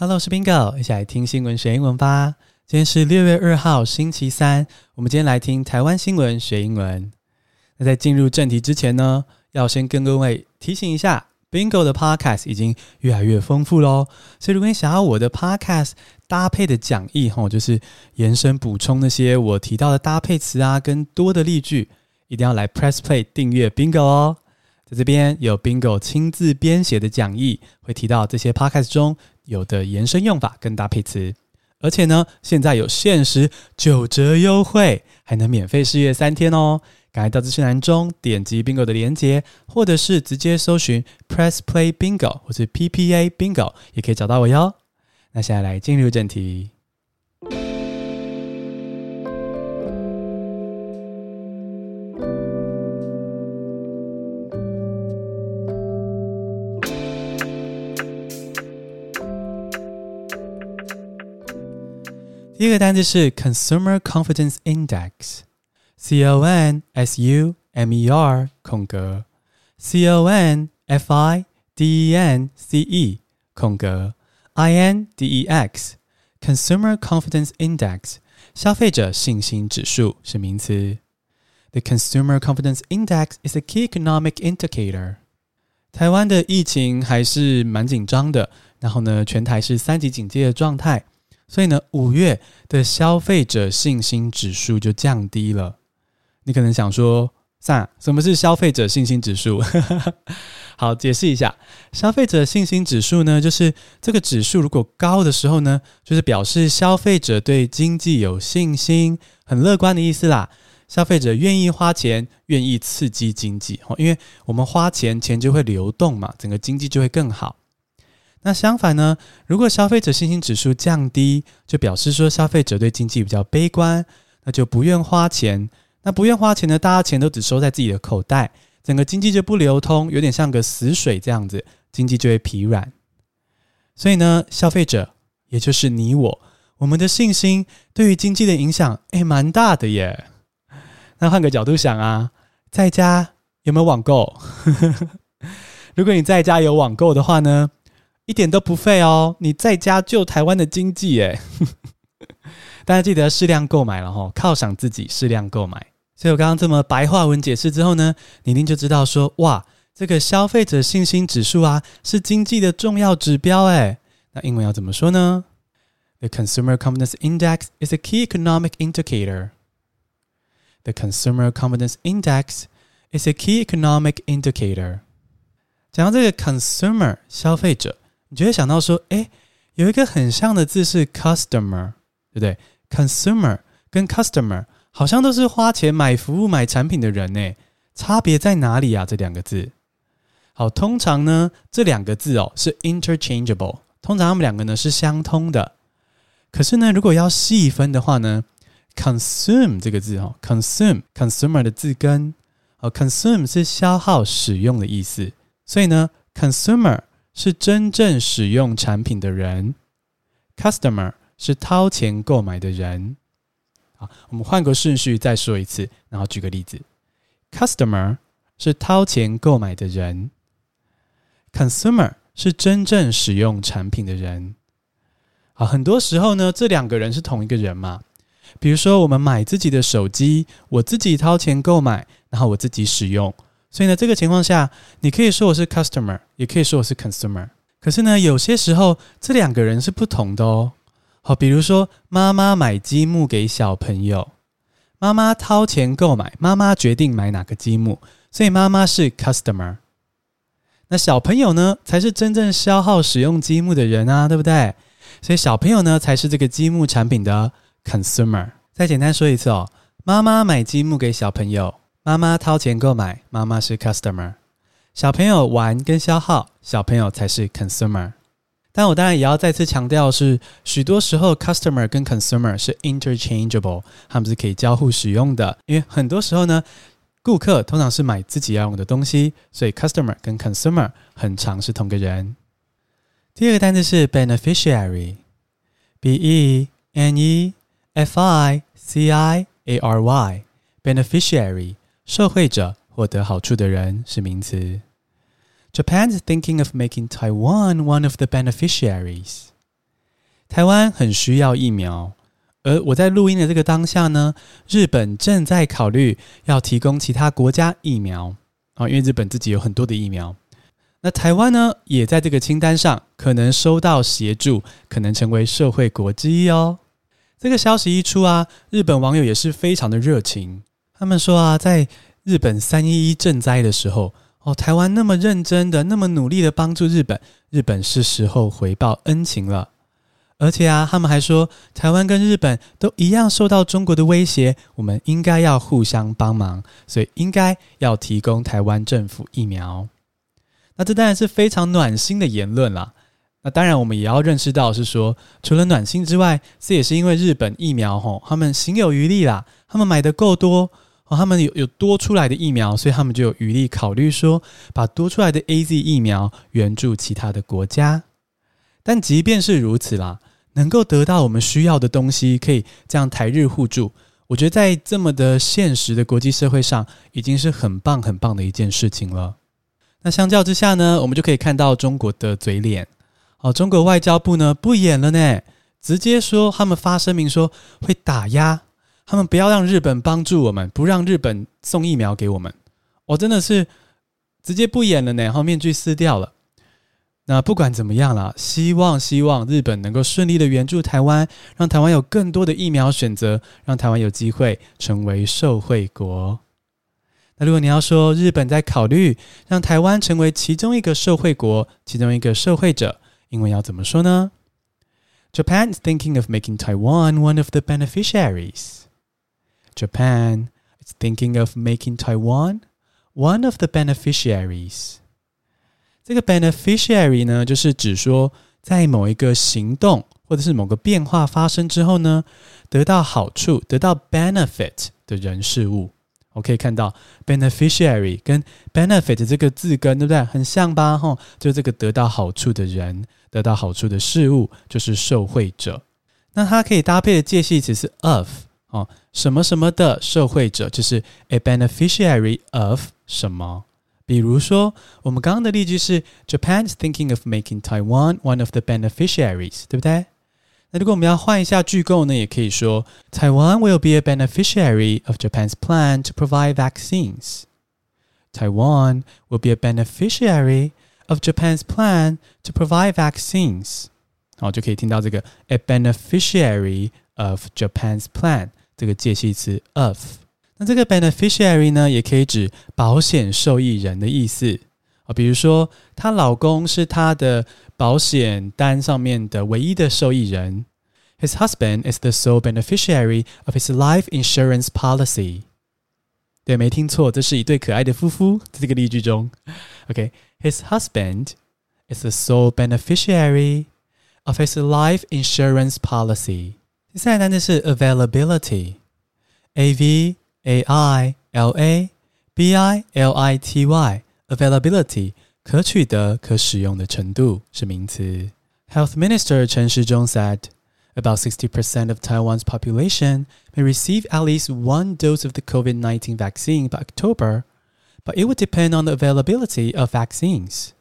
Hello，我是 Bingo，一起来听新闻学英文吧。今天是六月二号，星期三。我们今天来听台湾新闻学英文。那在进入正题之前呢，要先跟各位提醒一下，Bingo 的 Podcast 已经越来越丰富喽。所以如果你想要我的 Podcast 搭配的讲义，吼，就是延伸补充那些我提到的搭配词啊，跟多的例句，一定要来 Press Play 订阅 Bingo 哦。在这边有 Bingo 亲自编写的讲义，会提到这些 Podcast 中有的延伸用法跟搭配词，而且呢，现在有限时九折优惠，还能免费试阅三天哦！赶快到资讯栏中点击 Bingo 的连接，或者是直接搜寻 Press Play Bingo 或是 PPA Bingo，也可以找到我哟。那现在来进入正题。第一个单词是 Consumer Confidence Index，C O N S U M E R 空格 C O N F I D E N C E 空格 I N D E X Consumer Confidence Index 消费者信心指数是名词。The Consumer Confidence Index is a key economic indicator。台湾的疫情还是蛮紧张的，然后呢，全台是三级警戒的状态。 所以呢，五月的消费者信心指数就降低了。你可能想说，啥？什么是消费者信心指数？好，解释一下，消费者信心指数呢，就是这个指数如果高的时候呢，就是表示消费者对经济有信心，很乐观的意思啦。消费者愿意花钱，愿意刺激经济，因为我们花钱，钱就会流动嘛，整个经济就会更好。那相反呢，如果消费者信心指数降低，就表示说消费者对经济比较悲观，那就不愿花钱。那不愿花钱呢，大家钱都只收在自己的口袋，整个经济就不流通，有点像个死水这样子，经济就会疲软。所以呢，消费者也就是你我，我们的信心对于经济的影响，诶，蛮大的耶。那换个角度想啊，在家有没有网购？如果你在家有网购的话呢？一点都不废哦！你在家救台湾的经济，诶。大家记得适量购买了哈，犒赏自己，适量购买。所以我刚刚这么白话文解释之后呢，你一定就知道说，哇，这个消费者信心指数啊，是经济的重要指标诶。那英文要怎么说呢？The Consumer Confidence Index is a key economic indicator. The Consumer Confidence Index is a key economic indicator. 讲到这个 consumer 消费者。你就会想到说，诶，有一个很像的字是 customer，对不对？consumer 跟 customer 好像都是花钱买服务、买产品的人呢，差别在哪里啊？这两个字，好，通常呢，这两个字哦是 interchangeable，通常他们两个呢是相通的。可是呢，如果要细分的话呢，consume 这个字哦，consume consumer 的字根哦，consume 是消耗、使用的意思，所以呢，consumer。是真正使用产品的人，customer 是掏钱购买的人。好，我们换个顺序再说一次，然后举个例子：customer 是掏钱购买的人，consumer 是真正使用产品的人。好，很多时候呢，这两个人是同一个人嘛。比如说，我们买自己的手机，我自己掏钱购买，然后我自己使用。所以呢，这个情况下，你可以说我是 customer，也可以说我是 consumer。可是呢，有些时候这两个人是不同的哦。好，比如说妈妈买积木给小朋友，妈妈掏钱购买，妈妈决定买哪个积木，所以妈妈是 customer。那小朋友呢，才是真正消耗使用积木的人啊，对不对？所以小朋友呢，才是这个积木产品的 consumer。再简单说一次哦，妈妈买积木给小朋友。妈妈掏钱购买，妈妈是 customer；小朋友玩跟消耗，小朋友才是 consumer。但我当然也要再次强调是，许多时候 customer 跟 consumer 是 interchangeable，他们是可以交互使用的。因为很多时候呢，顾客通常是买自己要用的东西，所以 customer 跟 consumer 很常是同个人。第二个单词是 beneficiary，b e n e f i c i a r y，beneficiary。受惠者，获得好处的人是名词。Japan is thinking of making Taiwan one of the beneficiaries. 台湾很需要疫苗，而我在录音的这个当下呢，日本正在考虑要提供其他国家疫苗啊，因为日本自己有很多的疫苗。那台湾呢，也在这个清单上，可能收到协助，可能成为社会国之一哦。这个消息一出啊，日本网友也是非常的热情。他们说啊，在日本三一一赈灾的时候，哦，台湾那么认真的、那么努力的帮助日本，日本是时候回报恩情了。而且啊，他们还说，台湾跟日本都一样受到中国的威胁，我们应该要互相帮忙，所以应该要提供台湾政府疫苗。那这当然是非常暖心的言论啦。那当然，我们也要认识到是说，除了暖心之外，这也是因为日本疫苗吼，他们行有余力啦，他们买的够多，哦，他们有有多出来的疫苗，所以他们就有余力考虑说，把多出来的 AZ 疫苗援助其他的国家。但即便是如此啦，能够得到我们需要的东西，可以这样台日互助，我觉得在这么的现实的国际社会上，已经是很棒很棒的一件事情了。那相较之下呢，我们就可以看到中国的嘴脸。哦，中国外交部呢不演了呢，直接说他们发声明说会打压，他们不要让日本帮助我们，不让日本送疫苗给我们。我、真的是直接不演了呢，然后面具撕掉了。那不管怎么样啦，希望希望日本能够顺利的援助台湾，让台湾有更多的疫苗选择，让台湾有机会成为受惠国。那如果你要说日本在考虑让台湾成为其中一个受惠国，其中一个受惠者，英文要怎么说呢？Japan is thinking of making Taiwan one of the beneficiaries. Japan is thinking of making Taiwan one of the beneficiaries. 这个 beneficiary 呢，就是指说在某一个行动或者是某个变化发生之后呢，得到好处、得到 benefit 的人事物。我可以看到 beneficiary 跟 benefit 这个字根对不对？很像吧？吼，就这个得到好处的人，得到好处的事物，就是受惠者。那它可以搭配的介系词是 of 哦，什么什么的受惠者，就是 a beneficiary of 什么。比如说，我们刚刚的例句是 Japan is thinking of making Taiwan one of the beneficiaries，对不对？那如果我们要换一下句构呢，也可以说 Taiwan will be a beneficiary of Japan's plan to provide vaccines. Taiwan will be a beneficiary of Japan's plan to provide vaccines. 好，就可以听到这个 a beneficiary of Japan's plan 这个介系词 of。那这个 beneficiary 呢，也可以指保险受益人的意思啊，比如说她老公是她的。保险单上面的唯一的受益人，His husband is the sole beneficiary of his life insurance policy。对，没听错，这是一对可爱的夫妇，在这个例句中。OK，His husband is the sole beneficiary of his life insurance policy。 第三个单词是 availability，A V A I L A B I L I T Y，availability。可取得、可使用的程度是名词。Health Minister 陈时中 said, about 60% of Taiwan's population may receive at least one dose of the COVID-19 vaccine by October, but it would depend on the availability of vaccines.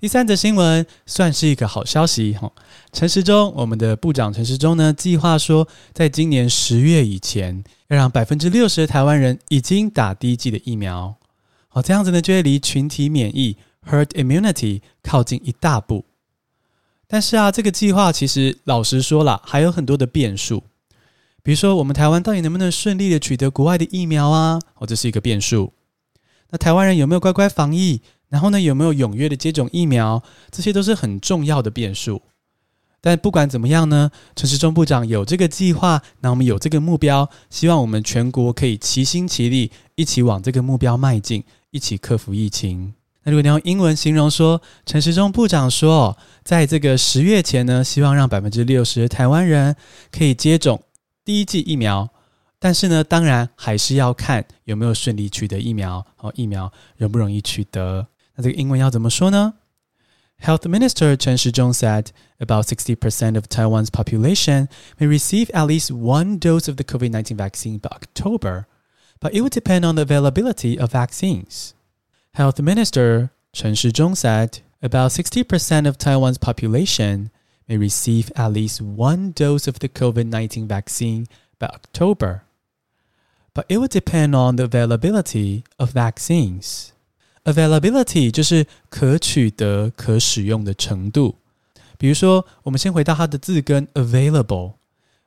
第三则新闻算是一个好消息哈。陈时中，我们的部长陈时中呢，计划说，在今年十月以前，要让百分之六十的台湾人已经打第一剂的疫苗。好，这样子呢，就会离群体免疫 （herd immunity） 靠近一大步。但是啊，这个计划其实老实说了，还有很多的变数。比如说，我们台湾到底能不能顺利的取得国外的疫苗啊？哦，这是一个变数。那台湾人有没有乖乖防疫？然后呢，有没有踊跃的接种疫苗？这些都是很重要的变数。但不管怎么样呢，陈时中部长有这个计划，那我们有这个目标，希望我们全国可以齐心齐力，一起往这个目标迈进。一起克服疫情。那如果你用英文形容说，陈时中部长说，在这个十月前呢，希望让百分之六十台湾人可以接种第一剂疫苗。但是呢，当然还是要看有没有顺利取得疫苗，哦，疫苗容不容易取得。那这个英文要怎么说呢？Health Minister 陈时中 said about sixty percent of Taiwan's population may receive at least one dose of the COVID-19 vaccine by October. But it would depend on the availability of vaccines. Health Minister Chen Shizhong said about 60% of Taiwan's population may receive at least one dose of the COVID-19 vaccine by October, but it would depend on the availability of vaccines. Availability 就是可取得、可使用的程度。比如说，我们先回到它的字根 available。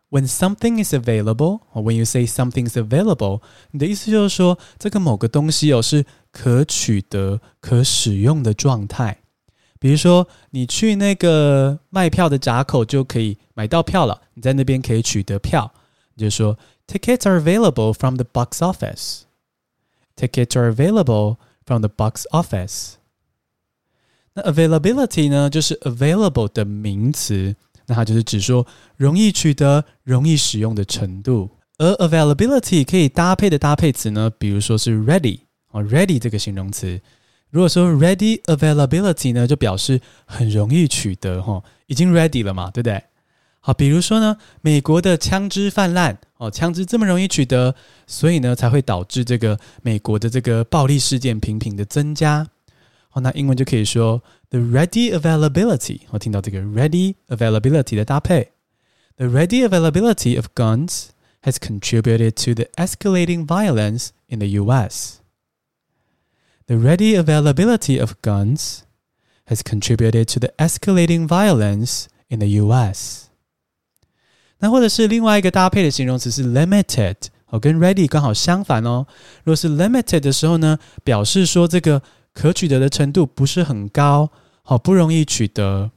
When something is available, or when you say something is available，你的意思就是说，这个某个东西哦是可取得、可使用的状态。比如说，你去那个卖票的闸口就可以买到票了，你在那边可以取得票，你就说 Tickets are available from the box office. Tickets are available from the box office。那 availability 呢，就是 available 的名词。那它就是指说容易取得、容易使用的程度，而 availability 可以搭配的搭配词呢，比如说是 ready 哦，ready 这个形容词。如果说 ready availability 呢，就表示很容易取得哈，已经 ready 了嘛，对不对？好，比如说呢，美国的枪支泛滥哦，枪支这么容易取得，所以呢才会导致这个美国的这个暴力事件频频的增加。好，那英文就可以说 the ready availability。我听到这个 ready availability 的搭配，the ready availability of guns has contributed to the escalating violence in the U.S. The ready availability of guns has contributed to the escalating violence in the U.S. 那或者是另外一个搭配的形容词是 limited，哦，跟 ready 刚好相反哦。如果是 limited 的时候呢，表示说这个。可取得的程度不是很高，好不容易取得。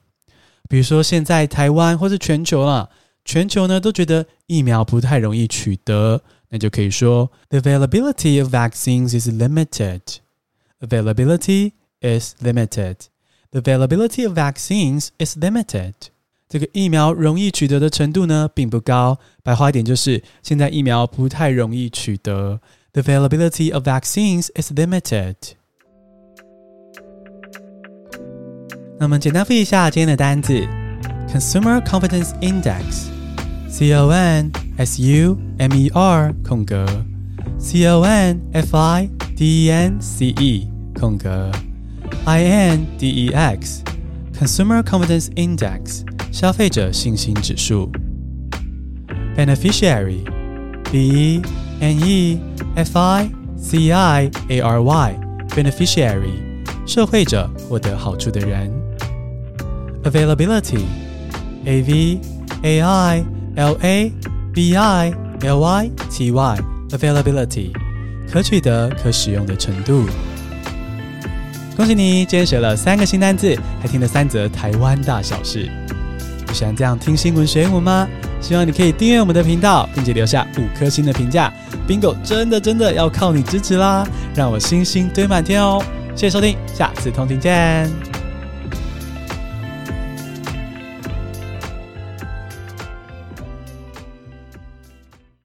比如说现在台湾或是全球啦，全球呢都觉得疫苗不太容易取得，那就可以说 The availability of vaccines is limited. Availability is limited. The availability of vaccines is limited. 这个疫苗容易取得的程度呢并不高，白话一点就是现在疫苗不太容易取得。The availability of vaccines is limited. 那我们简单复习一下今天的单字：Consumer Confidence Index，C O N S U M E R 空格 C O N F I D E N C E 空格 I N D E X，Consumer Confidence Index 消费者信心指数。Beneficiary，B E N E F I C I A R Y，Beneficiary 受惠者获得好处的人。Availability, A V A I L A B I L Y T Y, availability，可取得、可使用的程度。恭喜你，今天学了三个新单字，还听了三则台湾大小事。你喜欢这样听新闻学英文吗？希望你可以订阅我们的频道，并且留下五颗星的评价。Bingo 真的真的要靠你支持啦，让我星星堆满天哦！谢谢收听，下次通勤见。